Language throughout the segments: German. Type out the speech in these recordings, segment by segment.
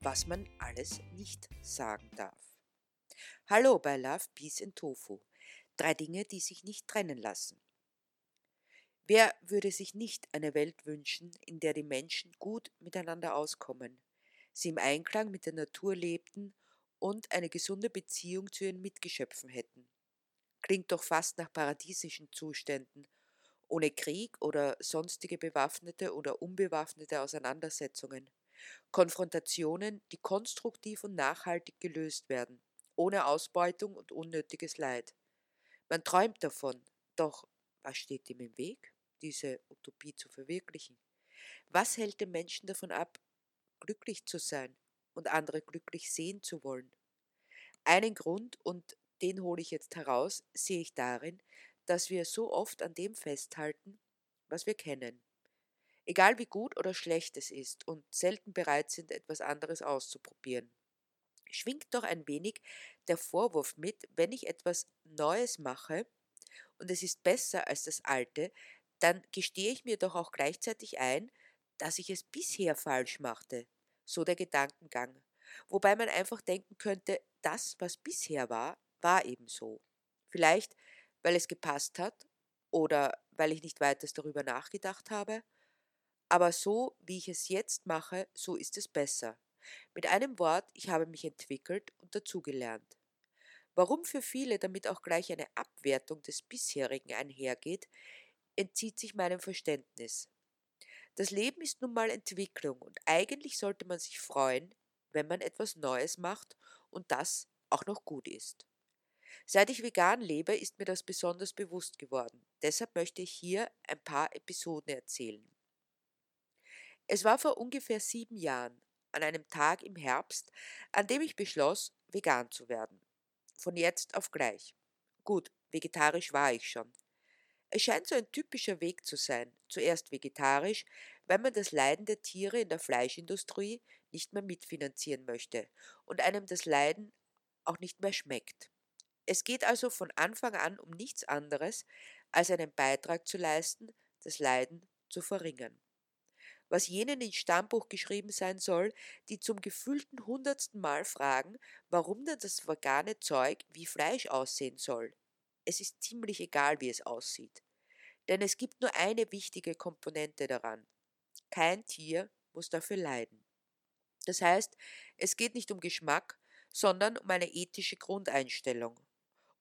was man alles nicht sagen darf. Hallo bei Love, Peace and Tofu. Drei Dinge, die sich nicht trennen lassen. Wer würde sich nicht eine Welt wünschen, in der die Menschen gut miteinander auskommen, sie im Einklang mit der Natur lebten und eine gesunde Beziehung zu ihren Mitgeschöpfen hätten? Klingt doch fast nach paradiesischen Zuständen, ohne Krieg oder sonstige bewaffnete oder unbewaffnete Auseinandersetzungen. Konfrontationen, die konstruktiv und nachhaltig gelöst werden, ohne Ausbeutung und unnötiges Leid. Man träumt davon, doch was steht ihm im Weg, diese Utopie zu verwirklichen? Was hält den Menschen davon ab, glücklich zu sein und andere glücklich sehen zu wollen? Einen Grund, und den hole ich jetzt heraus, sehe ich darin, dass wir so oft an dem festhalten, was wir kennen. Egal wie gut oder schlecht es ist und selten bereit sind, etwas anderes auszuprobieren. Schwingt doch ein wenig der Vorwurf mit, wenn ich etwas Neues mache und es ist besser als das Alte, dann gestehe ich mir doch auch gleichzeitig ein, dass ich es bisher falsch machte. So der Gedankengang. Wobei man einfach denken könnte, das, was bisher war, war eben so. Vielleicht, weil es gepasst hat oder weil ich nicht weiter darüber nachgedacht habe. Aber so, wie ich es jetzt mache, so ist es besser. Mit einem Wort, ich habe mich entwickelt und dazugelernt. Warum für viele damit auch gleich eine Abwertung des bisherigen einhergeht, entzieht sich meinem Verständnis. Das Leben ist nun mal Entwicklung und eigentlich sollte man sich freuen, wenn man etwas Neues macht und das auch noch gut ist. Seit ich vegan lebe, ist mir das besonders bewusst geworden. Deshalb möchte ich hier ein paar Episoden erzählen. Es war vor ungefähr sieben Jahren, an einem Tag im Herbst, an dem ich beschloss, vegan zu werden. Von jetzt auf gleich. Gut, vegetarisch war ich schon. Es scheint so ein typischer Weg zu sein, zuerst vegetarisch, weil man das Leiden der Tiere in der Fleischindustrie nicht mehr mitfinanzieren möchte und einem das Leiden auch nicht mehr schmeckt. Es geht also von Anfang an um nichts anderes, als einen Beitrag zu leisten, das Leiden zu verringern. Was jenen ins Stammbuch geschrieben sein soll, die zum gefühlten hundertsten Mal fragen, warum denn das vegane Zeug wie Fleisch aussehen soll. Es ist ziemlich egal, wie es aussieht. Denn es gibt nur eine wichtige Komponente daran. Kein Tier muss dafür leiden. Das heißt, es geht nicht um Geschmack, sondern um eine ethische Grundeinstellung.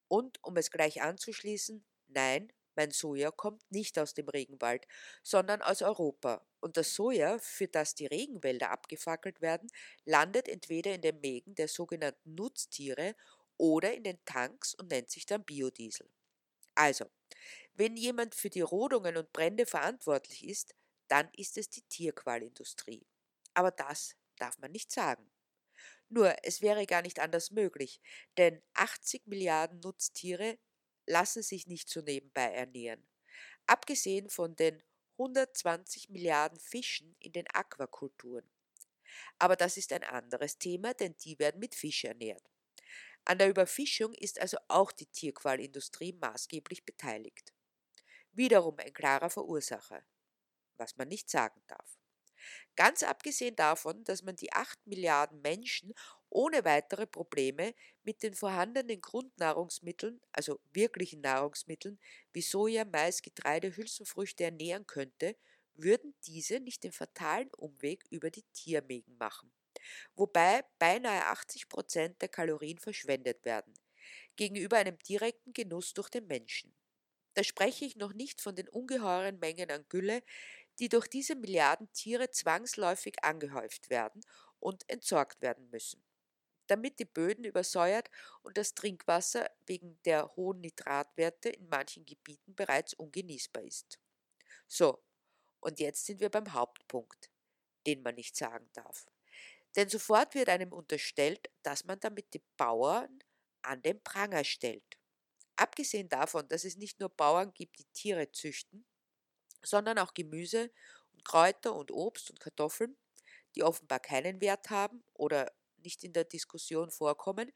Und um es gleich anzuschließen, nein, mein Soja kommt nicht aus dem Regenwald, sondern aus Europa. Und das Soja, für das die Regenwälder abgefackelt werden, landet entweder in den Mägen der sogenannten Nutztiere oder in den Tanks und nennt sich dann Biodiesel. Also, wenn jemand für die Rodungen und Brände verantwortlich ist, dann ist es die Tierqualindustrie. Aber das darf man nicht sagen. Nur, es wäre gar nicht anders möglich, denn 80 Milliarden Nutztiere lassen sich nicht so nebenbei ernähren. Abgesehen von den 120 Milliarden Fischen in den Aquakulturen. Aber das ist ein anderes Thema, denn die werden mit Fisch ernährt. An der Überfischung ist also auch die Tierqualindustrie maßgeblich beteiligt. Wiederum ein klarer Verursacher, was man nicht sagen darf. Ganz abgesehen davon, dass man die 8 Milliarden Menschen ohne weitere Probleme mit den vorhandenen Grundnahrungsmitteln, also wirklichen Nahrungsmitteln wie Soja, Mais, Getreide, Hülsenfrüchte ernähren könnte, würden diese nicht den fatalen Umweg über die Tiermägen machen. Wobei beinahe 80 Prozent der Kalorien verschwendet werden, gegenüber einem direkten Genuss durch den Menschen. Da spreche ich noch nicht von den ungeheuren Mengen an Gülle, die durch diese Milliarden Tiere zwangsläufig angehäuft werden und entsorgt werden müssen, damit die Böden übersäuert und das Trinkwasser wegen der hohen Nitratwerte in manchen Gebieten bereits ungenießbar ist. So, und jetzt sind wir beim Hauptpunkt, den man nicht sagen darf. Denn sofort wird einem unterstellt, dass man damit die Bauern an den Pranger stellt. Abgesehen davon, dass es nicht nur Bauern gibt, die Tiere züchten, sondern auch Gemüse und Kräuter und Obst und Kartoffeln, die offenbar keinen Wert haben oder nicht in der Diskussion vorkommen,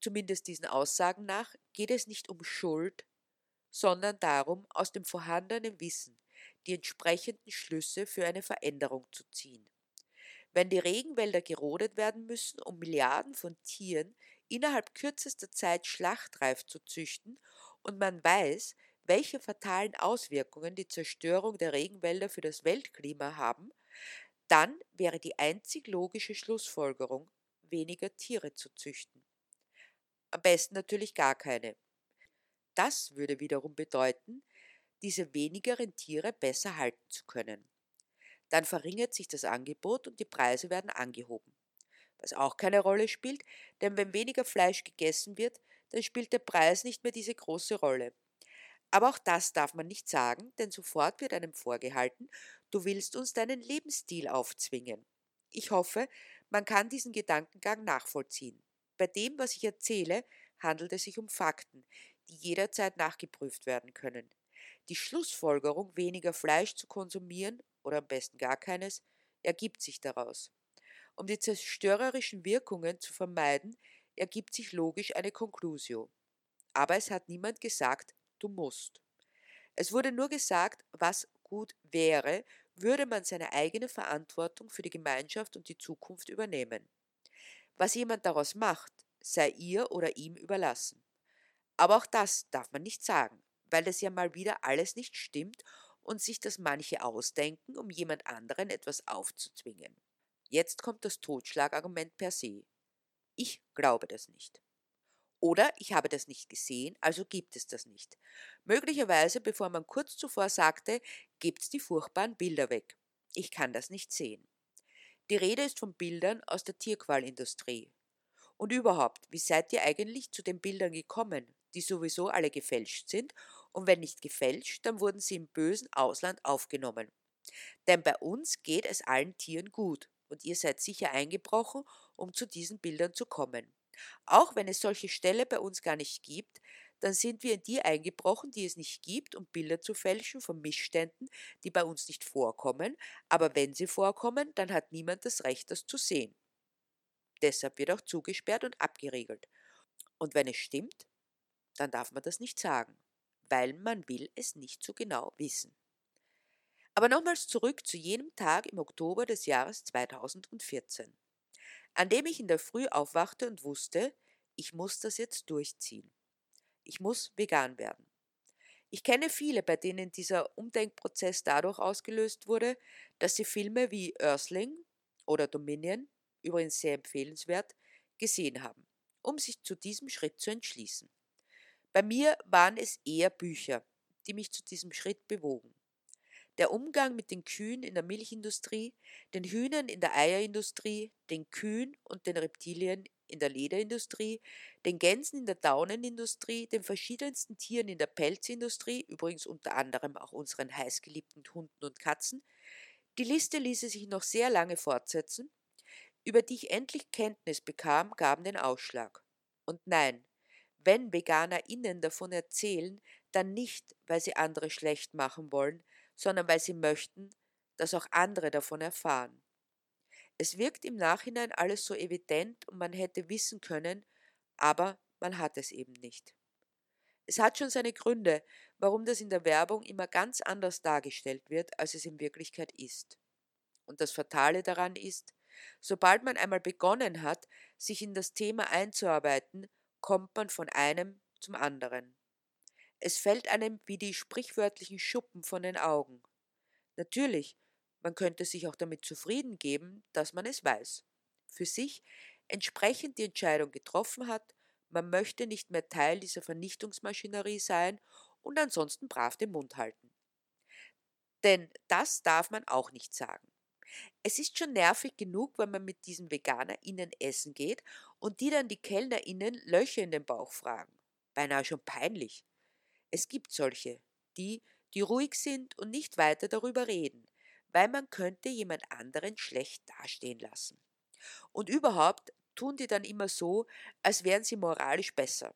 zumindest diesen Aussagen nach, geht es nicht um Schuld, sondern darum, aus dem vorhandenen Wissen die entsprechenden Schlüsse für eine Veränderung zu ziehen. Wenn die Regenwälder gerodet werden müssen, um Milliarden von Tieren innerhalb kürzester Zeit schlachtreif zu züchten und man weiß, welche fatalen Auswirkungen die Zerstörung der Regenwälder für das Weltklima haben, dann wäre die einzig logische Schlussfolgerung, weniger Tiere zu züchten. Am besten natürlich gar keine. Das würde wiederum bedeuten, diese wenigeren Tiere besser halten zu können. Dann verringert sich das Angebot und die Preise werden angehoben. Was auch keine Rolle spielt, denn wenn weniger Fleisch gegessen wird, dann spielt der Preis nicht mehr diese große Rolle. Aber auch das darf man nicht sagen, denn sofort wird einem vorgehalten, du willst uns deinen Lebensstil aufzwingen. Ich hoffe, man kann diesen Gedankengang nachvollziehen. Bei dem, was ich erzähle, handelt es sich um Fakten, die jederzeit nachgeprüft werden können. Die Schlussfolgerung, weniger Fleisch zu konsumieren, oder am besten gar keines, ergibt sich daraus. Um die zerstörerischen Wirkungen zu vermeiden, ergibt sich logisch eine Conclusio. Aber es hat niemand gesagt, du musst. Es wurde nur gesagt, was gut wäre, würde man seine eigene Verantwortung für die Gemeinschaft und die Zukunft übernehmen. Was jemand daraus macht, sei ihr oder ihm überlassen. Aber auch das darf man nicht sagen, weil es ja mal wieder alles nicht stimmt und sich das manche ausdenken, um jemand anderen etwas aufzuzwingen. Jetzt kommt das Totschlagargument per se. Ich glaube das nicht. Oder ich habe das nicht gesehen, also gibt es das nicht. Möglicherweise, bevor man kurz zuvor sagte, gibt's die furchtbaren Bilder weg. Ich kann das nicht sehen. Die Rede ist von Bildern aus der Tierqualindustrie. Und überhaupt, wie seid ihr eigentlich zu den Bildern gekommen, die sowieso alle gefälscht sind? Und wenn nicht gefälscht, dann wurden sie im bösen Ausland aufgenommen. Denn bei uns geht es allen Tieren gut und ihr seid sicher eingebrochen, um zu diesen Bildern zu kommen. Auch wenn es solche Ställe bei uns gar nicht gibt, dann sind wir in die eingebrochen, die es nicht gibt, um Bilder zu fälschen von Missständen, die bei uns nicht vorkommen, aber wenn sie vorkommen, dann hat niemand das Recht, das zu sehen. Deshalb wird auch zugesperrt und abgeriegelt. Und wenn es stimmt, dann darf man das nicht sagen, weil man will es nicht so genau wissen. Aber nochmals zurück zu jenem Tag im Oktober des Jahres 2014 an dem ich in der Früh aufwachte und wusste, ich muss das jetzt durchziehen. Ich muss vegan werden. Ich kenne viele, bei denen dieser Umdenkprozess dadurch ausgelöst wurde, dass sie Filme wie Earthling oder Dominion, übrigens sehr empfehlenswert, gesehen haben, um sich zu diesem Schritt zu entschließen. Bei mir waren es eher Bücher, die mich zu diesem Schritt bewogen. Der Umgang mit den Kühen in der Milchindustrie, den Hühnern in der Eierindustrie, den Kühen und den Reptilien in der Lederindustrie, den Gänsen in der Daunenindustrie, den verschiedensten Tieren in der Pelzindustrie, übrigens unter anderem auch unseren heißgeliebten Hunden und Katzen. Die Liste ließe sich noch sehr lange fortsetzen, über die ich endlich Kenntnis bekam, gaben den Ausschlag. Und nein, wenn VeganerInnen davon erzählen, dann nicht, weil sie andere schlecht machen wollen, sondern weil sie möchten, dass auch andere davon erfahren. Es wirkt im Nachhinein alles so evident und man hätte wissen können, aber man hat es eben nicht. Es hat schon seine Gründe, warum das in der Werbung immer ganz anders dargestellt wird, als es in Wirklichkeit ist. Und das Fatale daran ist, sobald man einmal begonnen hat, sich in das Thema einzuarbeiten, kommt man von einem zum anderen. Es fällt einem wie die sprichwörtlichen Schuppen von den Augen. Natürlich, man könnte sich auch damit zufrieden geben, dass man es weiß. Für sich entsprechend die Entscheidung getroffen hat, man möchte nicht mehr Teil dieser Vernichtungsmaschinerie sein und ansonsten brav den Mund halten. Denn das darf man auch nicht sagen. Es ist schon nervig genug, wenn man mit diesen VeganerInnen essen geht und die dann die KellnerInnen Löcher in den Bauch fragen. Beinahe schon peinlich. Es gibt solche, die, die ruhig sind und nicht weiter darüber reden, weil man könnte jemand anderen schlecht dastehen lassen. Und überhaupt tun die dann immer so, als wären sie moralisch besser.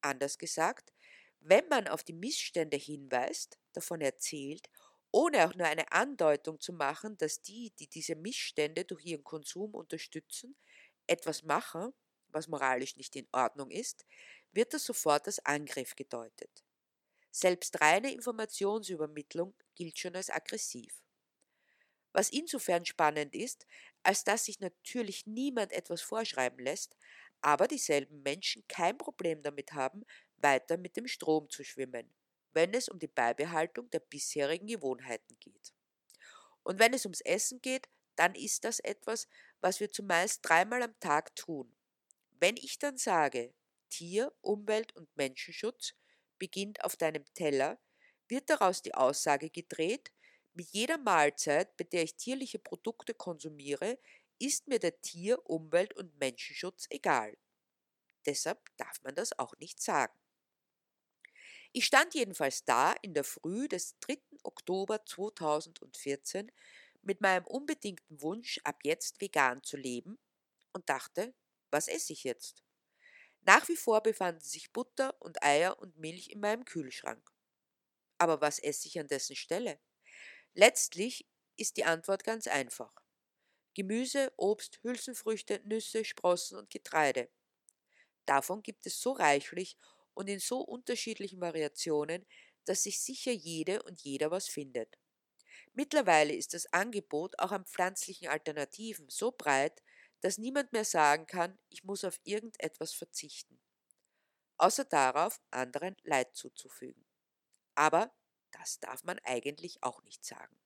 Anders gesagt, wenn man auf die Missstände hinweist, davon erzählt, ohne auch nur eine Andeutung zu machen, dass die, die diese Missstände durch ihren Konsum unterstützen, etwas machen, was moralisch nicht in Ordnung ist, wird das sofort als Angriff gedeutet. Selbst reine Informationsübermittlung gilt schon als aggressiv. Was insofern spannend ist, als dass sich natürlich niemand etwas vorschreiben lässt, aber dieselben Menschen kein Problem damit haben, weiter mit dem Strom zu schwimmen, wenn es um die Beibehaltung der bisherigen Gewohnheiten geht. Und wenn es ums Essen geht, dann ist das etwas, was wir zumeist dreimal am Tag tun. Wenn ich dann sage, Tier-, Umwelt- und Menschenschutz beginnt auf deinem Teller, wird daraus die Aussage gedreht, mit jeder Mahlzeit, bei der ich tierliche Produkte konsumiere, ist mir der Tier-, Umwelt- und Menschenschutz egal. Deshalb darf man das auch nicht sagen. Ich stand jedenfalls da in der Früh des 3. Oktober 2014 mit meinem unbedingten Wunsch, ab jetzt vegan zu leben und dachte, was esse ich jetzt? Nach wie vor befanden sich Butter und Eier und Milch in meinem Kühlschrank. Aber was esse ich an dessen Stelle? Letztlich ist die Antwort ganz einfach. Gemüse, Obst, Hülsenfrüchte, Nüsse, Sprossen und Getreide. Davon gibt es so reichlich und in so unterschiedlichen Variationen, dass sich sicher jede und jeder was findet. Mittlerweile ist das Angebot auch an pflanzlichen Alternativen so breit, dass niemand mehr sagen kann, ich muss auf irgendetwas verzichten, außer darauf, anderen Leid zuzufügen. Aber das darf man eigentlich auch nicht sagen,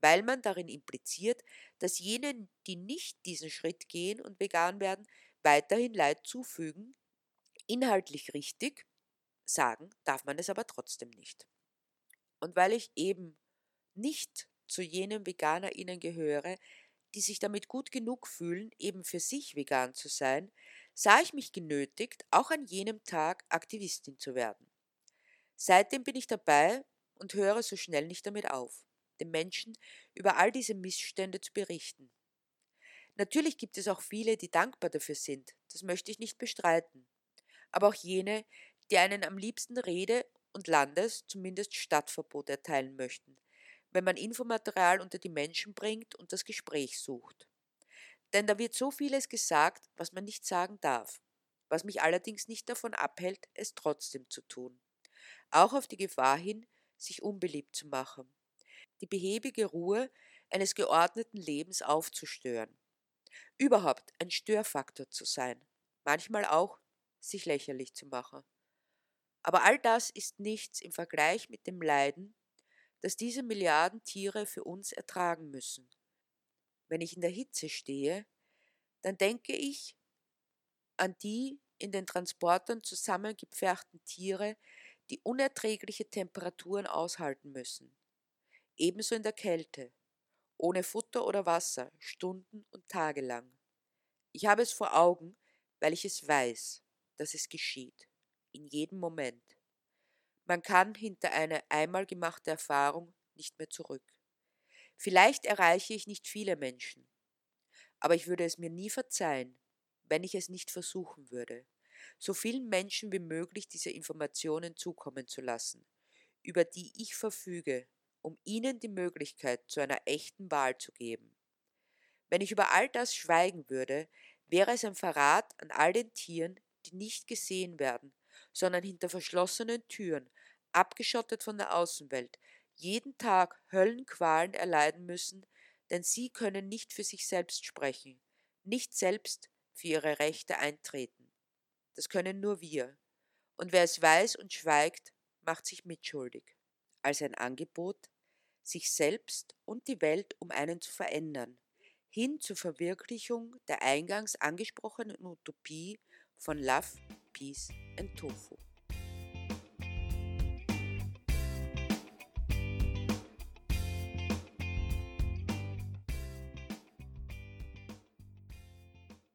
weil man darin impliziert, dass jene, die nicht diesen Schritt gehen und vegan werden, weiterhin Leid zufügen, inhaltlich richtig, sagen darf man es aber trotzdem nicht. Und weil ich eben nicht zu jenen VeganerInnen gehöre, die sich damit gut genug fühlen, eben für sich vegan zu sein, sah ich mich genötigt, auch an jenem Tag Aktivistin zu werden. Seitdem bin ich dabei und höre so schnell nicht damit auf, den Menschen über all diese Missstände zu berichten. Natürlich gibt es auch viele, die dankbar dafür sind, das möchte ich nicht bestreiten, aber auch jene, die einen am liebsten Rede und Landes, zumindest Stadtverbot erteilen möchten, wenn man Infomaterial unter die Menschen bringt und das Gespräch sucht. Denn da wird so vieles gesagt, was man nicht sagen darf, was mich allerdings nicht davon abhält, es trotzdem zu tun. Auch auf die Gefahr hin, sich unbeliebt zu machen, die behäbige Ruhe eines geordneten Lebens aufzustören, überhaupt ein Störfaktor zu sein, manchmal auch sich lächerlich zu machen. Aber all das ist nichts im Vergleich mit dem Leiden, das diese Milliarden Tiere für uns ertragen müssen. Wenn ich in der Hitze stehe, dann denke ich an die in den Transportern zusammengepferchten Tiere, die unerträgliche Temperaturen aushalten müssen. Ebenso in der Kälte, ohne Futter oder Wasser, Stunden und Tage lang. Ich habe es vor Augen, weil ich es weiß, dass es geschieht, in jedem Moment. Man kann hinter eine einmal gemachte Erfahrung nicht mehr zurück. Vielleicht erreiche ich nicht viele Menschen, aber ich würde es mir nie verzeihen, wenn ich es nicht versuchen würde, so vielen Menschen wie möglich diese Informationen zukommen zu lassen, über die ich verfüge, um ihnen die Möglichkeit zu einer echten Wahl zu geben. Wenn ich über all das schweigen würde, wäre es ein Verrat an all den Tieren, die nicht gesehen werden, sondern hinter verschlossenen Türen abgeschottet von der Außenwelt, jeden Tag Höllenqualen erleiden müssen, denn sie können nicht für sich selbst sprechen, nicht selbst für ihre Rechte eintreten. Das können nur wir. Und wer es weiß und schweigt, macht sich mitschuldig. Als ein Angebot, sich selbst und die Welt um einen zu verändern, hin zur Verwirklichung der eingangs angesprochenen Utopie von Love, Peace and Tofu.